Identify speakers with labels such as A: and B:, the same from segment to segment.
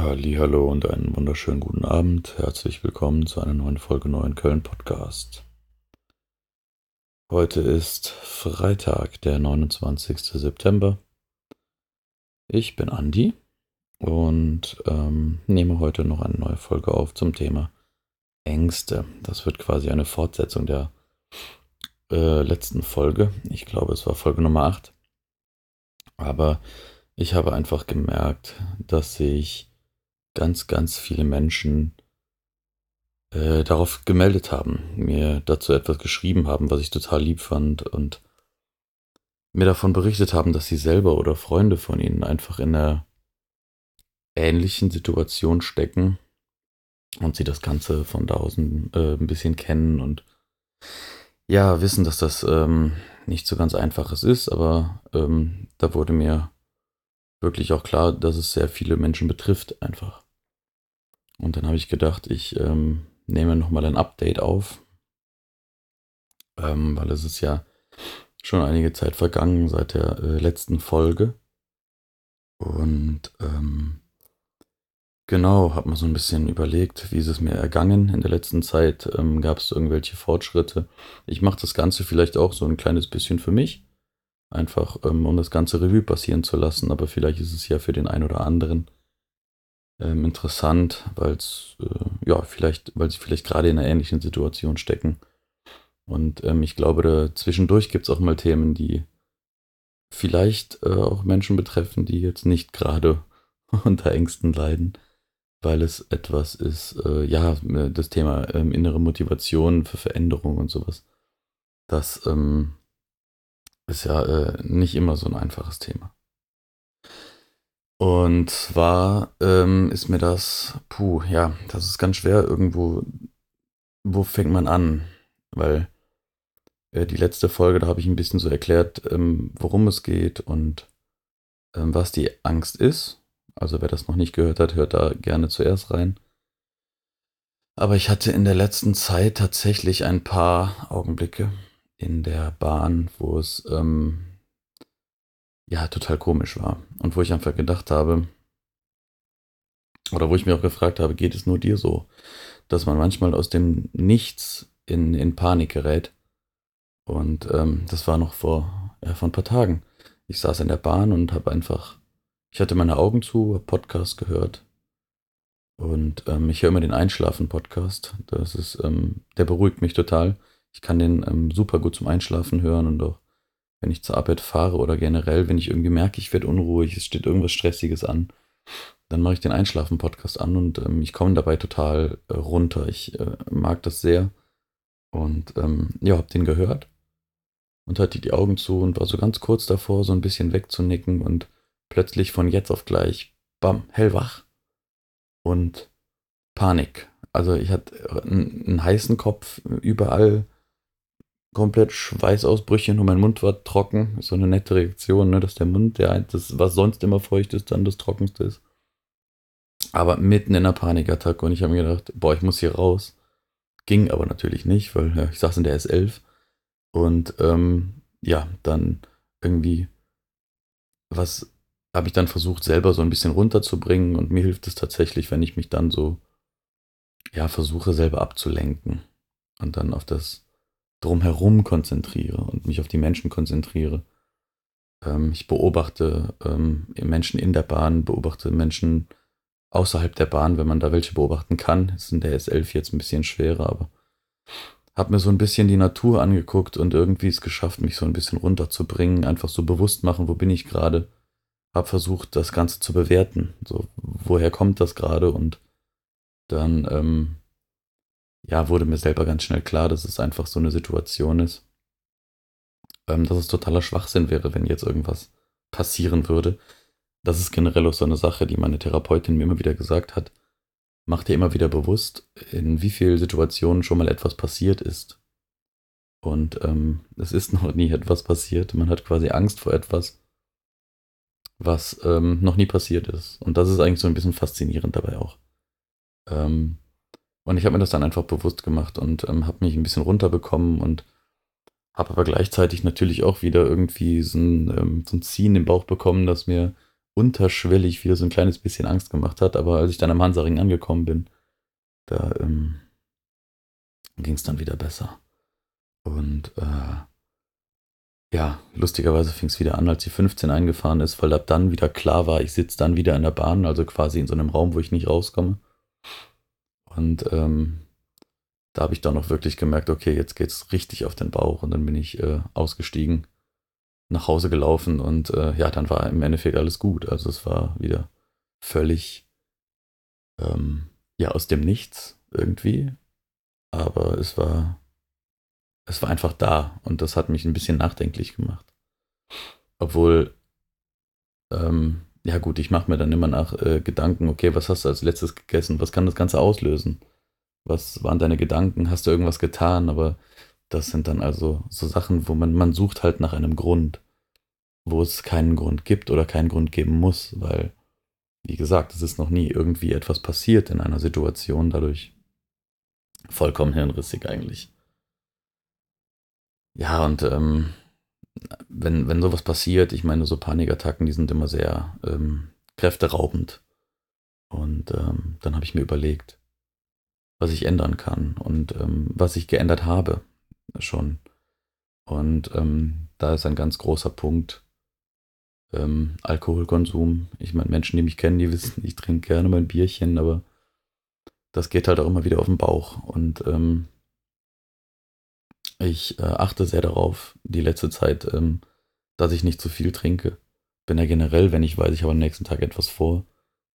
A: Hallo und einen wunderschönen guten Abend. Herzlich willkommen zu einer neuen Folge Neuen Köln Podcast. Heute ist Freitag, der 29. September. Ich bin Andi und ähm, nehme heute noch eine neue Folge auf zum Thema Ängste. Das wird quasi eine Fortsetzung der äh, letzten Folge. Ich glaube, es war Folge Nummer 8. Aber ich habe einfach gemerkt, dass sich ganz, ganz viele Menschen äh, darauf gemeldet haben, mir dazu etwas geschrieben haben, was ich total lieb fand und mir davon berichtet haben, dass sie selber oder Freunde von ihnen einfach in einer ähnlichen Situation stecken und sie das Ganze von da außen äh, ein bisschen kennen und ja, wissen, dass das ähm, nicht so ganz einfaches ist, aber ähm, da wurde mir wirklich auch klar, dass es sehr viele Menschen betrifft einfach. Und dann habe ich gedacht, ich ähm, nehme nochmal ein Update auf, ähm, weil es ist ja schon einige Zeit vergangen seit der äh, letzten Folge. Und ähm, genau, habe mir so ein bisschen überlegt, wie ist es mir ergangen in der letzten Zeit. Ähm, Gab es irgendwelche Fortschritte? Ich mache das Ganze vielleicht auch so ein kleines bisschen für mich. Einfach, ähm, um das ganze Revue passieren zu lassen. Aber vielleicht ist es ja für den einen oder anderen ähm, interessant, weil es, äh, ja, vielleicht, weil sie vielleicht gerade in einer ähnlichen Situation stecken. Und ähm, ich glaube, da zwischendurch gibt es auch mal Themen, die vielleicht äh, auch Menschen betreffen, die jetzt nicht gerade unter Ängsten leiden, weil es etwas ist, äh, ja, das Thema ähm, innere Motivation für Veränderung und sowas. Das ähm, ist ja äh, nicht immer so ein einfaches Thema. Und zwar ähm, ist mir das, puh, ja, das ist ganz schwer irgendwo, wo fängt man an? Weil äh, die letzte Folge, da habe ich ein bisschen so erklärt, ähm, worum es geht und ähm, was die Angst ist. Also wer das noch nicht gehört hat, hört da gerne zuerst rein. Aber ich hatte in der letzten Zeit tatsächlich ein paar Augenblicke in der Bahn, wo es ähm, ja total komisch war. Und wo ich einfach gedacht habe, oder wo ich mir auch gefragt habe, geht es nur dir so, dass man manchmal aus dem Nichts in, in Panik gerät. Und ähm, das war noch vor, ja, vor ein paar Tagen. Ich saß in der Bahn und habe einfach, ich hatte meine Augen zu, habe Podcast gehört. Und ähm, ich höre immer den Einschlafen-Podcast. Das ist, ähm, der beruhigt mich total. Ich kann den ähm, super gut zum Einschlafen hören und auch wenn ich zur Arbeit fahre oder generell, wenn ich irgendwie merke, ich werde unruhig, es steht irgendwas Stressiges an, dann mache ich den Einschlafen-Podcast an und ähm, ich komme dabei total äh, runter. Ich äh, mag das sehr und ähm, ja, habe den gehört und hatte die Augen zu und war so ganz kurz davor, so ein bisschen wegzunicken und plötzlich von jetzt auf gleich, bam, hellwach und Panik. Also ich hatte äh, einen, einen heißen Kopf überall komplett Schweißausbrüche, nur mein Mund war trocken. So eine nette Reaktion, ne, dass der Mund, der das, was sonst immer feucht ist, dann das trockenste ist. Aber mitten in einer Panikattacke und ich habe mir gedacht, boah, ich muss hier raus. Ging aber natürlich nicht, weil ja, ich saß in der S11 und ähm, ja, dann irgendwie was habe ich dann versucht, selber so ein bisschen runterzubringen und mir hilft es tatsächlich, wenn ich mich dann so, ja, versuche selber abzulenken und dann auf das drumherum konzentriere und mich auf die Menschen konzentriere. Ähm, ich beobachte ähm, Menschen in der Bahn, beobachte Menschen außerhalb der Bahn, wenn man da welche beobachten kann. Ist in der S11 jetzt ein bisschen schwerer, aber habe mir so ein bisschen die Natur angeguckt und irgendwie es geschafft, mich so ein bisschen runterzubringen, einfach so bewusst machen, wo bin ich gerade. Habe versucht, das Ganze zu bewerten. So, woher kommt das gerade? Und dann ähm, ja, wurde mir selber ganz schnell klar, dass es einfach so eine Situation ist, ähm, dass es totaler Schwachsinn wäre, wenn jetzt irgendwas passieren würde. Das ist generell auch so eine Sache, die meine Therapeutin mir immer wieder gesagt hat. Mach dir immer wieder bewusst, in wie vielen Situationen schon mal etwas passiert ist. Und ähm, es ist noch nie etwas passiert. Man hat quasi Angst vor etwas, was ähm, noch nie passiert ist. Und das ist eigentlich so ein bisschen faszinierend dabei auch. Ähm, und ich habe mir das dann einfach bewusst gemacht und ähm, habe mich ein bisschen runterbekommen und habe aber gleichzeitig natürlich auch wieder irgendwie so ein, ähm, so ein Ziehen im Bauch bekommen, das mir unterschwellig wieder so ein kleines bisschen Angst gemacht hat. Aber als ich dann am Hansaring angekommen bin, da ähm, ging es dann wieder besser. Und äh, ja, lustigerweise fing es wieder an, als die 15 eingefahren ist, weil ab dann wieder klar war, ich sitze dann wieder in der Bahn, also quasi in so einem Raum, wo ich nicht rauskomme. Und ähm, da habe ich dann auch wirklich gemerkt, okay, jetzt geht es richtig auf den Bauch. Und dann bin ich äh, ausgestiegen, nach Hause gelaufen und äh, ja, dann war im Endeffekt alles gut. Also es war wieder völlig ähm, ja aus dem Nichts irgendwie. Aber es war es war einfach da und das hat mich ein bisschen nachdenklich gemacht. Obwohl, ähm, ja gut, ich mache mir dann immer nach äh, Gedanken, okay, was hast du als letztes gegessen? Was kann das Ganze auslösen? Was waren deine Gedanken? Hast du irgendwas getan? Aber das sind dann also so Sachen, wo man, man sucht halt nach einem Grund, wo es keinen Grund gibt oder keinen Grund geben muss, weil, wie gesagt, es ist noch nie irgendwie etwas passiert in einer Situation, dadurch vollkommen hirnrissig eigentlich. Ja, und ähm, wenn, wenn sowas passiert, ich meine, so Panikattacken, die sind immer sehr ähm, kräfteraubend. Und ähm, dann habe ich mir überlegt, was ich ändern kann und ähm, was ich geändert habe schon. Und ähm, da ist ein ganz großer Punkt ähm, Alkoholkonsum. Ich meine, Menschen, die mich kennen, die wissen, ich trinke gerne mal ein Bierchen, aber das geht halt auch immer wieder auf den Bauch. Und ähm, ich äh, achte sehr darauf, die letzte Zeit, ähm, dass ich nicht zu viel trinke. Bin ja generell, wenn ich weiß, ich habe am nächsten Tag etwas vor,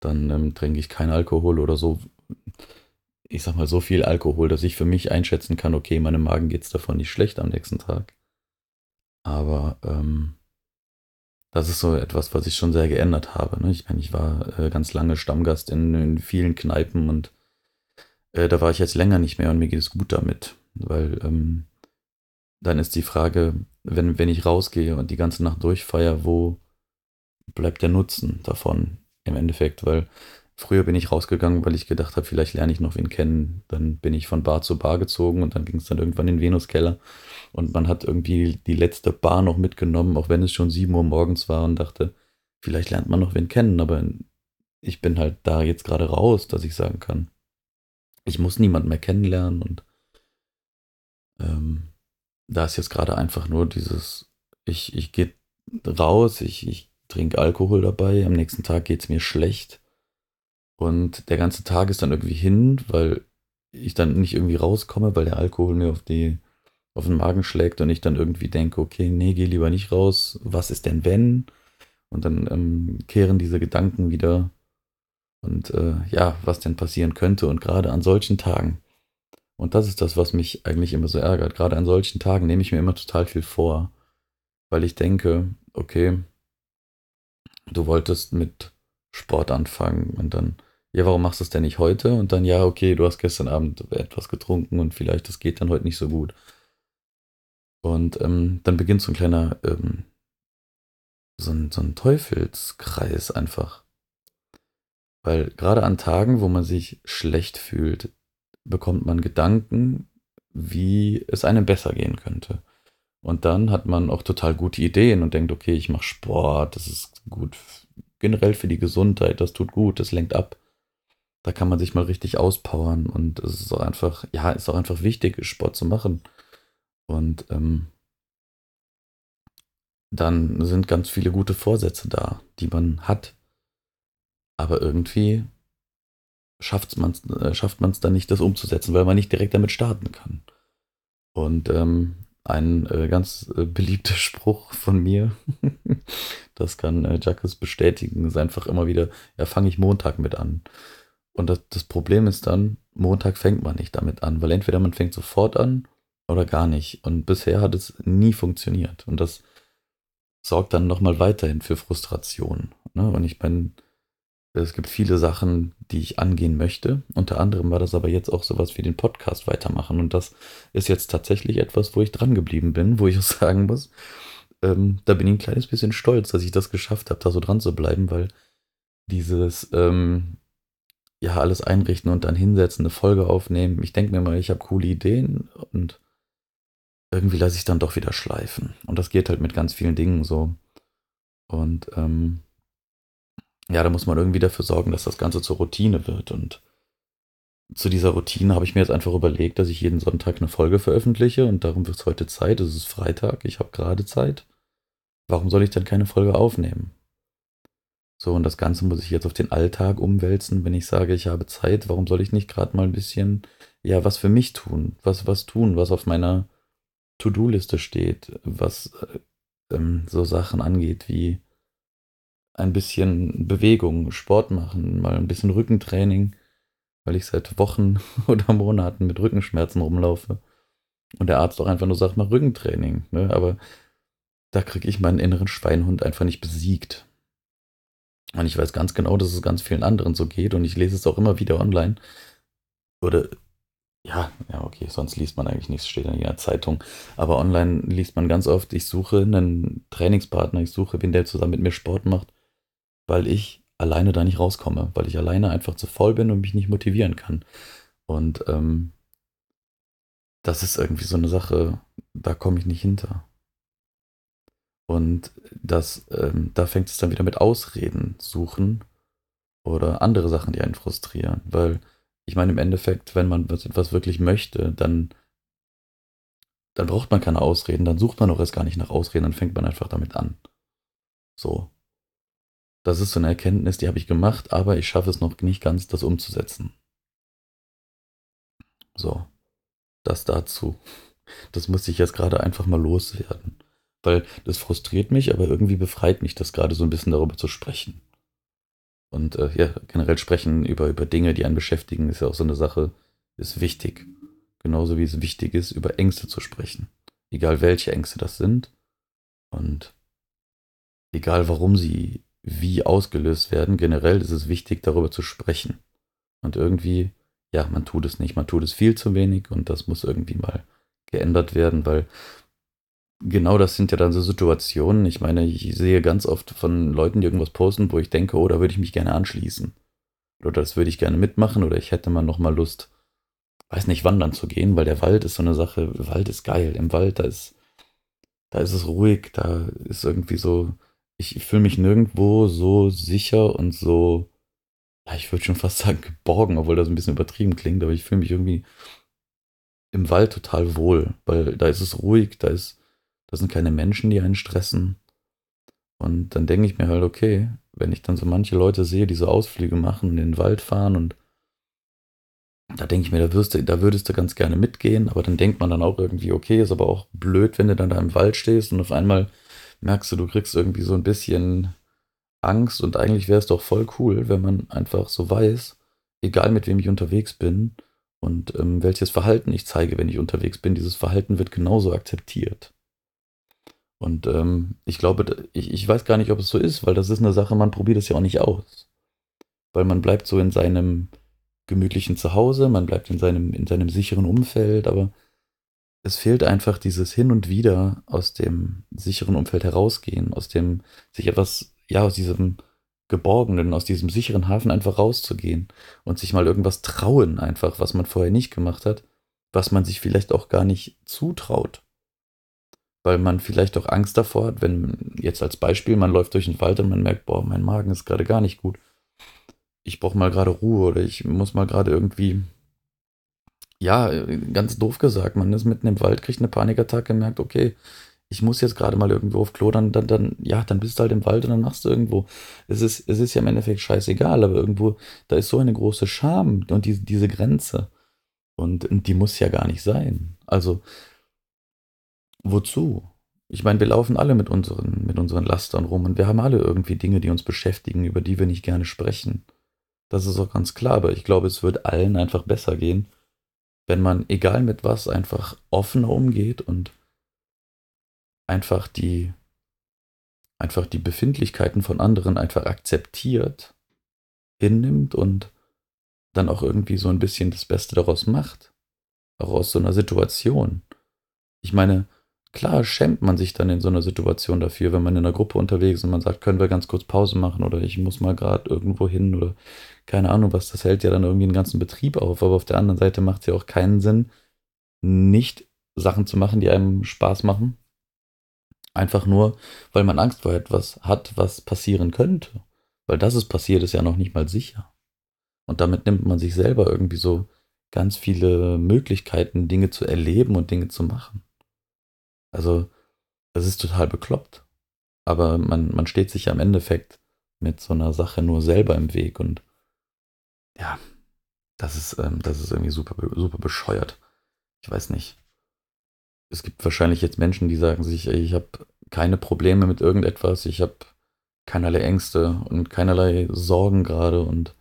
A: dann ähm, trinke ich keinen Alkohol oder so. Ich sag mal, so viel Alkohol, dass ich für mich einschätzen kann, okay, meinem Magen geht es davon nicht schlecht am nächsten Tag. Aber ähm, das ist so etwas, was ich schon sehr geändert habe. Ne? Ich meine, ich war äh, ganz lange Stammgast in, in vielen Kneipen und äh, da war ich jetzt länger nicht mehr und mir geht es gut damit. Weil ähm, dann ist die Frage, wenn, wenn ich rausgehe und die ganze Nacht durchfeier, wo bleibt der Nutzen davon im Endeffekt? Weil früher bin ich rausgegangen, weil ich gedacht habe, vielleicht lerne ich noch wen kennen. Dann bin ich von Bar zu Bar gezogen und dann ging es dann irgendwann in den Venuskeller. Und man hat irgendwie die letzte Bar noch mitgenommen, auch wenn es schon 7 Uhr morgens war und dachte, vielleicht lernt man noch wen kennen, aber ich bin halt da jetzt gerade raus, dass ich sagen kann, ich muss niemanden mehr kennenlernen und ähm, da ist jetzt gerade einfach nur dieses, ich, ich gehe raus, ich, ich trinke Alkohol dabei, am nächsten Tag geht es mir schlecht. Und der ganze Tag ist dann irgendwie hin, weil ich dann nicht irgendwie rauskomme, weil der Alkohol mir auf die auf den Magen schlägt und ich dann irgendwie denke, okay, nee, geh lieber nicht raus. Was ist denn wenn? Und dann ähm, kehren diese Gedanken wieder. Und äh, ja, was denn passieren könnte. Und gerade an solchen Tagen und das ist das, was mich eigentlich immer so ärgert. Gerade an solchen Tagen nehme ich mir immer total viel vor, weil ich denke, okay, du wolltest mit Sport anfangen und dann, ja, warum machst du es denn nicht heute? Und dann, ja, okay, du hast gestern Abend etwas getrunken und vielleicht das geht dann heute nicht so gut. Und ähm, dann beginnt so ein kleiner, ähm, so, ein, so ein Teufelskreis einfach. Weil gerade an Tagen, wo man sich schlecht fühlt, bekommt man Gedanken, wie es einem besser gehen könnte. Und dann hat man auch total gute Ideen und denkt, okay, ich mache Sport, das ist gut generell für die Gesundheit, das tut gut, das lenkt ab. Da kann man sich mal richtig auspowern und es ist auch einfach, ja, ist auch einfach wichtig, Sport zu machen. Und ähm, dann sind ganz viele gute Vorsätze da, die man hat. Aber irgendwie schafft man es äh, schafft man's dann nicht, das umzusetzen, weil man nicht direkt damit starten kann. Und ähm, ein äh, ganz äh, beliebter Spruch von mir, das kann äh, Jacques bestätigen, ist einfach immer wieder, ja, fange ich Montag mit an. Und das, das Problem ist dann, Montag fängt man nicht damit an, weil entweder man fängt sofort an oder gar nicht. Und bisher hat es nie funktioniert. Und das sorgt dann nochmal weiterhin für Frustration. Ne? Und ich meine, es gibt viele Sachen, die ich angehen möchte. Unter anderem war das aber jetzt auch sowas wie den Podcast weitermachen. Und das ist jetzt tatsächlich etwas, wo ich dran geblieben bin, wo ich auch sagen muss, ähm, da bin ich ein kleines bisschen stolz, dass ich das geschafft habe, da so dran zu bleiben, weil dieses, ähm, ja, alles einrichten und dann hinsetzen, eine Folge aufnehmen. Ich denke mir mal, ich habe coole Ideen und irgendwie lasse ich dann doch wieder schleifen. Und das geht halt mit ganz vielen Dingen so. Und ähm, ja, da muss man irgendwie dafür sorgen, dass das Ganze zur Routine wird. Und zu dieser Routine habe ich mir jetzt einfach überlegt, dass ich jeden Sonntag eine Folge veröffentliche und darum wird es heute Zeit. Es ist Freitag, ich habe gerade Zeit. Warum soll ich dann keine Folge aufnehmen? So, und das Ganze muss ich jetzt auf den Alltag umwälzen, wenn ich sage, ich habe Zeit. Warum soll ich nicht gerade mal ein bisschen, ja, was für mich tun? Was, was tun, was auf meiner To-Do-Liste steht, was äh, ähm, so Sachen angeht wie ein bisschen Bewegung, Sport machen, mal ein bisschen Rückentraining, weil ich seit Wochen oder Monaten mit Rückenschmerzen rumlaufe. Und der Arzt auch einfach nur sagt, mal Rückentraining. Ne? Aber da kriege ich meinen inneren Schweinhund einfach nicht besiegt. Und ich weiß ganz genau, dass es ganz vielen anderen so geht und ich lese es auch immer wieder online. Oder ja, ja, okay, sonst liest man eigentlich nichts, steht in der Zeitung. Aber online liest man ganz oft, ich suche einen Trainingspartner, ich suche, wen der zusammen mit mir Sport macht, weil ich alleine da nicht rauskomme, weil ich alleine einfach zu voll bin und mich nicht motivieren kann. Und ähm, das ist irgendwie so eine Sache, da komme ich nicht hinter. Und das, ähm, da fängt es dann wieder mit Ausreden suchen oder andere Sachen, die einen frustrieren. Weil ich meine, im Endeffekt, wenn man etwas wirklich möchte, dann, dann braucht man keine Ausreden, dann sucht man auch erst gar nicht nach Ausreden, dann fängt man einfach damit an. So. Das ist so eine Erkenntnis, die habe ich gemacht, aber ich schaffe es noch nicht ganz, das umzusetzen. So. Das dazu. Das muss ich jetzt gerade einfach mal loswerden. Weil das frustriert mich, aber irgendwie befreit mich das gerade so ein bisschen darüber zu sprechen. Und äh, ja, generell sprechen über, über Dinge, die einen beschäftigen, ist ja auch so eine Sache, ist wichtig. Genauso wie es wichtig ist, über Ängste zu sprechen. Egal welche Ängste das sind. Und egal warum sie wie ausgelöst werden, generell ist es wichtig, darüber zu sprechen. Und irgendwie, ja, man tut es nicht. Man tut es viel zu wenig und das muss irgendwie mal geändert werden, weil genau das sind ja dann so Situationen. Ich meine, ich sehe ganz oft von Leuten, die irgendwas posten, wo ich denke, oh, da würde ich mich gerne anschließen. Oder das würde ich gerne mitmachen oder ich hätte mal nochmal Lust, weiß nicht, wandern zu gehen, weil der Wald ist so eine Sache, Wald ist geil. Im Wald, da ist, da ist es ruhig, da ist irgendwie so, ich fühle mich nirgendwo so sicher und so, ich würde schon fast sagen geborgen, obwohl das ein bisschen übertrieben klingt, aber ich fühle mich irgendwie im Wald total wohl, weil da ist es ruhig, da ist, da sind keine Menschen, die einen stressen. Und dann denke ich mir halt, okay, wenn ich dann so manche Leute sehe, die so Ausflüge machen, in den Wald fahren und da denke ich mir, da, wirst du, da würdest du ganz gerne mitgehen, aber dann denkt man dann auch irgendwie, okay, ist aber auch blöd, wenn du dann da im Wald stehst und auf einmal merkst du, du kriegst irgendwie so ein bisschen Angst und eigentlich wäre es doch voll cool, wenn man einfach so weiß, egal mit wem ich unterwegs bin und ähm, welches Verhalten ich zeige, wenn ich unterwegs bin, dieses Verhalten wird genauso akzeptiert. Und ähm, ich glaube, ich, ich weiß gar nicht, ob es so ist, weil das ist eine Sache, man probiert es ja auch nicht aus. Weil man bleibt so in seinem gemütlichen Zuhause, man bleibt in seinem, in seinem sicheren Umfeld, aber es fehlt einfach dieses Hin und Wieder aus dem sicheren Umfeld herausgehen, aus dem, sich etwas, ja, aus diesem Geborgenen, aus diesem sicheren Hafen einfach rauszugehen und sich mal irgendwas trauen, einfach, was man vorher nicht gemacht hat, was man sich vielleicht auch gar nicht zutraut. Weil man vielleicht auch Angst davor hat, wenn jetzt als Beispiel, man läuft durch den Wald und man merkt, boah, mein Magen ist gerade gar nicht gut. Ich brauche mal gerade Ruhe oder ich muss mal gerade irgendwie ja, ganz doof gesagt, man ist mitten im Wald, kriegt eine Panikattacke, merkt, okay, ich muss jetzt gerade mal irgendwo auf Klo, dann, dann, dann, ja, dann bist du halt im Wald und dann machst du irgendwo. Es ist, es ist ja im Endeffekt scheißegal, aber irgendwo, da ist so eine große Scham und die, diese Grenze. Und, und die muss ja gar nicht sein. Also, wozu? Ich meine, wir laufen alle mit unseren, mit unseren Lastern rum und wir haben alle irgendwie Dinge, die uns beschäftigen, über die wir nicht gerne sprechen. Das ist auch ganz klar, aber ich glaube, es wird allen einfach besser gehen, wenn man, egal mit was, einfach offener umgeht und einfach die, einfach die Befindlichkeiten von anderen einfach akzeptiert, hinnimmt und dann auch irgendwie so ein bisschen das Beste daraus macht. Auch aus so einer Situation. Ich meine, Klar schämt man sich dann in so einer Situation dafür, wenn man in einer Gruppe unterwegs ist und man sagt, können wir ganz kurz Pause machen oder ich muss mal gerade irgendwo hin oder keine Ahnung was, das hält ja dann irgendwie den ganzen Betrieb auf. Aber auf der anderen Seite macht es ja auch keinen Sinn, nicht Sachen zu machen, die einem Spaß machen. Einfach nur, weil man Angst vor etwas hat, was passieren könnte. Weil das ist passiert, ist ja noch nicht mal sicher. Und damit nimmt man sich selber irgendwie so ganz viele Möglichkeiten, Dinge zu erleben und Dinge zu machen. Also, das ist total bekloppt. Aber man, man steht sich ja im Endeffekt mit so einer Sache nur selber im Weg und ja, das ist, ähm, das ist irgendwie super, super bescheuert. Ich weiß nicht. Es gibt wahrscheinlich jetzt Menschen, die sagen sich, ey, ich habe keine Probleme mit irgendetwas, ich habe keinerlei Ängste und keinerlei Sorgen gerade und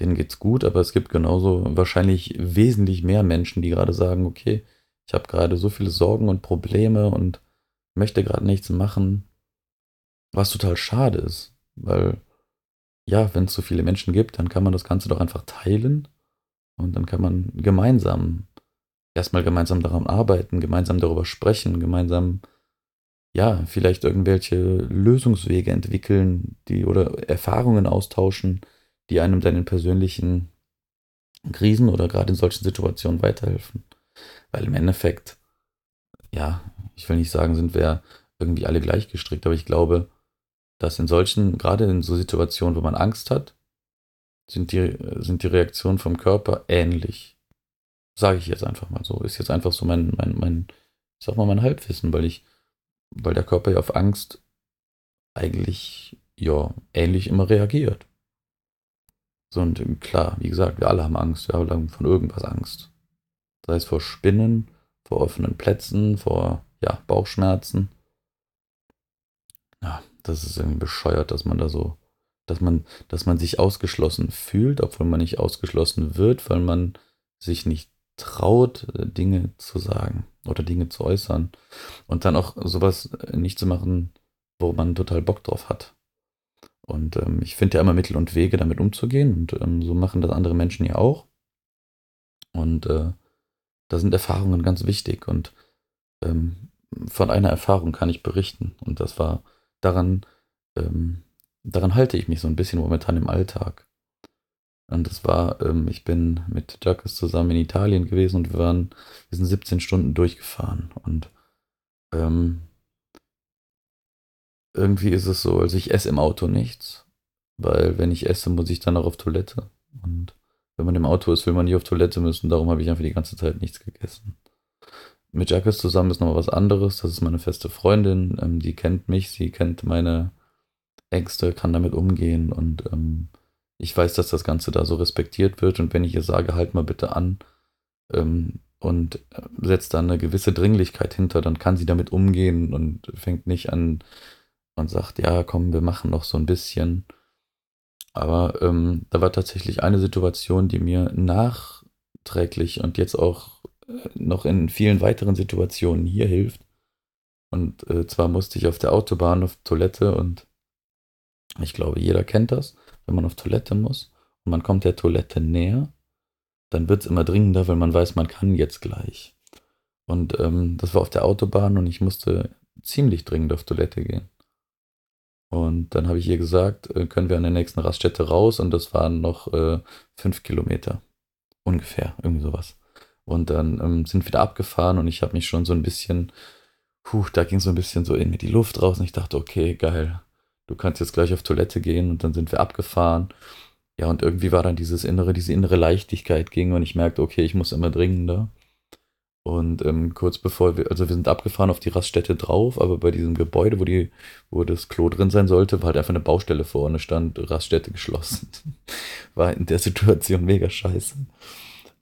A: denen geht's gut, aber es gibt genauso wahrscheinlich wesentlich mehr Menschen, die gerade sagen, okay, ich habe gerade so viele Sorgen und Probleme und möchte gerade nichts machen, was total schade ist, weil ja, wenn es so viele Menschen gibt, dann kann man das Ganze doch einfach teilen und dann kann man gemeinsam erstmal gemeinsam daran arbeiten, gemeinsam darüber sprechen, gemeinsam ja, vielleicht irgendwelche Lösungswege entwickeln, die oder Erfahrungen austauschen, die einem dann in persönlichen Krisen oder gerade in solchen Situationen weiterhelfen. Weil im Endeffekt, ja, ich will nicht sagen, sind wir irgendwie alle gleich gestrickt, aber ich glaube, dass in solchen, gerade in so Situationen, wo man Angst hat, sind die, sind die Reaktionen vom Körper ähnlich. Sage ich jetzt einfach mal so. Ist jetzt einfach so mein, mein, mein, ich sag mal, mein Halbwissen, weil ich, weil der Körper ja auf Angst eigentlich, ja, ähnlich immer reagiert. So, und klar, wie gesagt, wir alle haben Angst, wir haben von irgendwas Angst. Sei es vor Spinnen, vor offenen Plätzen, vor, ja, Bauchschmerzen. Ja, das ist irgendwie bescheuert, dass man da so, dass man, dass man sich ausgeschlossen fühlt, obwohl man nicht ausgeschlossen wird, weil man sich nicht traut, Dinge zu sagen oder Dinge zu äußern. Und dann auch sowas nicht zu machen, wo man total Bock drauf hat. Und ähm, ich finde ja immer Mittel und Wege, damit umzugehen. Und ähm, so machen das andere Menschen ja auch. Und äh, da sind Erfahrungen ganz wichtig. Und ähm, von einer Erfahrung kann ich berichten. Und das war daran, ähm, daran halte ich mich so ein bisschen momentan im Alltag. Und das war, ähm, ich bin mit Jacques zusammen in Italien gewesen und wir waren, wir sind 17 Stunden durchgefahren. Und ähm, irgendwie ist es so, also ich esse im Auto nichts, weil wenn ich esse, muss ich dann auch auf Toilette. Und wenn man im Auto ist, will man nicht auf Toilette müssen, darum habe ich einfach die ganze Zeit nichts gegessen. Mit Jacques zusammen ist nochmal was anderes. Das ist meine feste Freundin, ähm, die kennt mich, sie kennt meine Ängste, kann damit umgehen und ähm, ich weiß, dass das Ganze da so respektiert wird und wenn ich ihr sage, halt mal bitte an ähm, und äh, setzt da eine gewisse Dringlichkeit hinter, dann kann sie damit umgehen und fängt nicht an und sagt, ja, komm, wir machen noch so ein bisschen. Aber ähm, da war tatsächlich eine Situation, die mir nachträglich und jetzt auch äh, noch in vielen weiteren Situationen hier hilft. Und äh, zwar musste ich auf der Autobahn auf Toilette und ich glaube, jeder kennt das, wenn man auf Toilette muss und man kommt der Toilette näher, dann wird es immer dringender, weil man weiß, man kann jetzt gleich. Und ähm, das war auf der Autobahn und ich musste ziemlich dringend auf Toilette gehen. Und dann habe ich ihr gesagt, äh, können wir an der nächsten Raststätte raus und das waren noch äh, fünf Kilometer. Ungefähr, irgendwie sowas. Und dann ähm, sind wir wieder abgefahren und ich habe mich schon so ein bisschen, puh, da ging so ein bisschen so in mir die Luft raus und ich dachte, okay, geil, du kannst jetzt gleich auf Toilette gehen und dann sind wir abgefahren. Ja, und irgendwie war dann dieses innere, diese innere Leichtigkeit ging und ich merkte, okay, ich muss immer dringender. Und ähm, kurz bevor wir, also wir sind abgefahren auf die Raststätte drauf, aber bei diesem Gebäude, wo die, wo das Klo drin sein sollte, war halt einfach eine Baustelle vorne, stand Raststätte geschlossen. war in der Situation mega scheiße.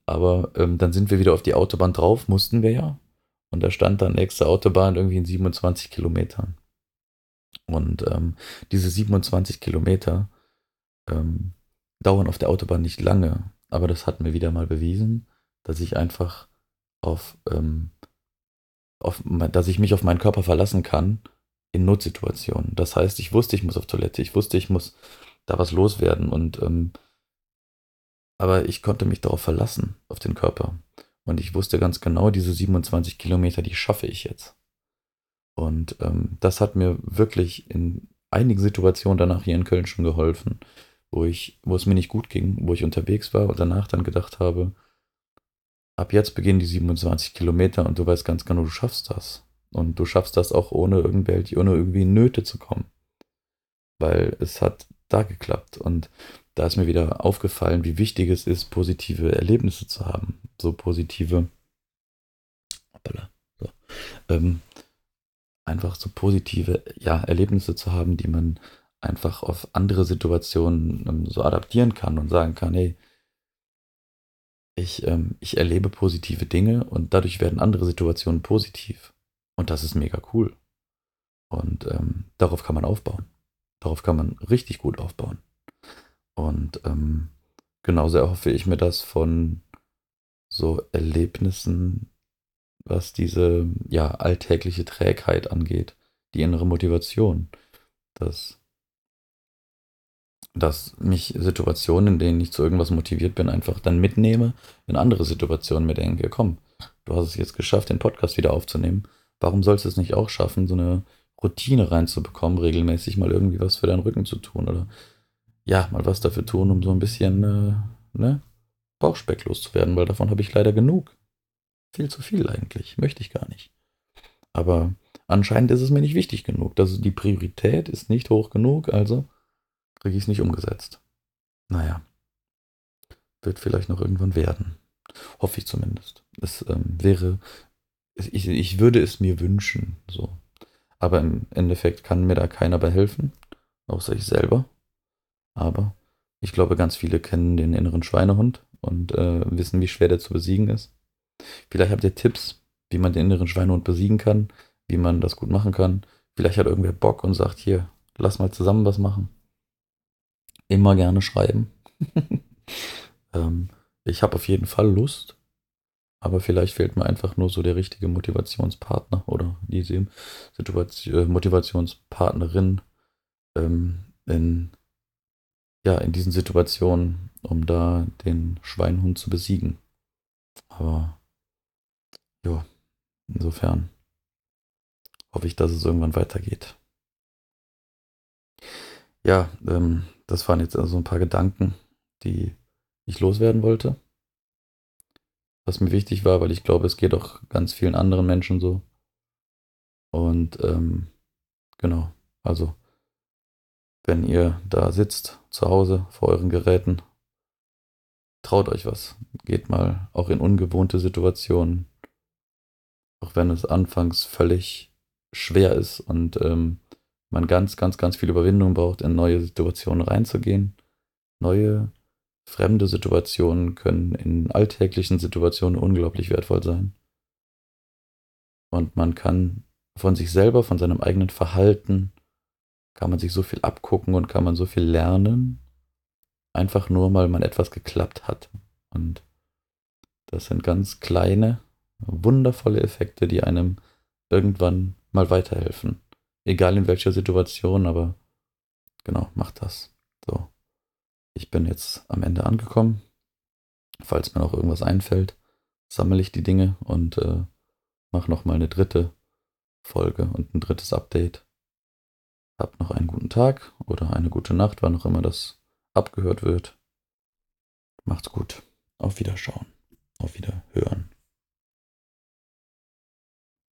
A: Aber ähm, dann sind wir wieder auf die Autobahn drauf, mussten wir ja. Und da stand dann nächste Autobahn irgendwie in 27 Kilometern. Und ähm, diese 27 Kilometer ähm, dauern auf der Autobahn nicht lange, aber das hat mir wieder mal bewiesen, dass ich einfach auf, ähm, auf, dass ich mich auf meinen Körper verlassen kann in Notsituationen. Das heißt, ich wusste, ich muss auf Toilette, ich wusste, ich muss da was loswerden und ähm, aber ich konnte mich darauf verlassen, auf den Körper. Und ich wusste ganz genau, diese 27 Kilometer, die schaffe ich jetzt. Und ähm, das hat mir wirklich in einigen Situationen danach hier in Köln schon geholfen, wo ich, wo es mir nicht gut ging, wo ich unterwegs war und danach dann gedacht habe, ab jetzt beginnen die 27 Kilometer und du weißt ganz genau, du schaffst das. Und du schaffst das auch ohne irgendwelche, ohne irgendwie in Nöte zu kommen. Weil es hat da geklappt. Und da ist mir wieder aufgefallen, wie wichtig es ist, positive Erlebnisse zu haben. So positive, hoppala, so, ähm, einfach so positive ja, Erlebnisse zu haben, die man einfach auf andere Situationen ähm, so adaptieren kann und sagen kann, hey, ich, ähm, ich erlebe positive Dinge und dadurch werden andere Situationen positiv. Und das ist mega cool. Und ähm, darauf kann man aufbauen. Darauf kann man richtig gut aufbauen. Und ähm, genauso erhoffe ich mir das von so Erlebnissen, was diese ja alltägliche Trägheit angeht, die innere Motivation, dass dass mich Situationen, in denen ich zu irgendwas motiviert bin, einfach dann mitnehme in andere Situationen, mir denke, komm, du hast es jetzt geschafft, den Podcast wieder aufzunehmen. Warum sollst du es nicht auch schaffen, so eine Routine reinzubekommen, regelmäßig mal irgendwie was für deinen Rücken zu tun oder ja, mal was dafür tun, um so ein bisschen äh, ne, Bauchspeck loszuwerden, weil davon habe ich leider genug. Viel zu viel eigentlich, möchte ich gar nicht. Aber anscheinend ist es mir nicht wichtig genug. Also die Priorität ist nicht hoch genug, also kriege ich es nicht umgesetzt. Naja, wird vielleicht noch irgendwann werden. Hoffe ich zumindest. Es ähm, wäre, ich, ich würde es mir wünschen, so. Aber im Endeffekt kann mir da keiner bei helfen, außer ich selber. Aber ich glaube, ganz viele kennen den inneren Schweinehund und äh, wissen, wie schwer der zu besiegen ist. Vielleicht habt ihr Tipps, wie man den inneren Schweinehund besiegen kann, wie man das gut machen kann. Vielleicht hat irgendwer Bock und sagt, hier, lass mal zusammen was machen immer gerne schreiben. ähm, ich habe auf jeden Fall Lust, aber vielleicht fehlt mir einfach nur so der richtige Motivationspartner oder diese Situation, äh, Motivationspartnerin ähm, in, ja, in diesen Situationen, um da den Schweinhund zu besiegen. Aber ja, insofern hoffe ich, dass es irgendwann weitergeht. Ja, ähm, das waren jetzt also ein paar Gedanken, die ich loswerden wollte. Was mir wichtig war, weil ich glaube, es geht auch ganz vielen anderen Menschen so. Und ähm, genau, also wenn ihr da sitzt zu Hause vor euren Geräten, traut euch was. Geht mal auch in ungewohnte Situationen. Auch wenn es anfangs völlig schwer ist und ähm, man ganz, ganz, ganz viel Überwindung braucht, in neue Situationen reinzugehen. Neue, fremde Situationen können in alltäglichen Situationen unglaublich wertvoll sein. Und man kann von sich selber, von seinem eigenen Verhalten, kann man sich so viel abgucken und kann man so viel lernen, einfach nur, weil man etwas geklappt hat. Und das sind ganz kleine, wundervolle Effekte, die einem irgendwann mal weiterhelfen. Egal in welcher Situation, aber genau, macht das. So. Ich bin jetzt am Ende angekommen. Falls mir noch irgendwas einfällt, sammle ich die Dinge und äh, mache nochmal eine dritte Folge und ein drittes Update. Habt noch einen guten Tag oder eine gute Nacht, wann auch immer das abgehört wird. Macht's gut. Auf Wiederschauen. Auf Wiederhören.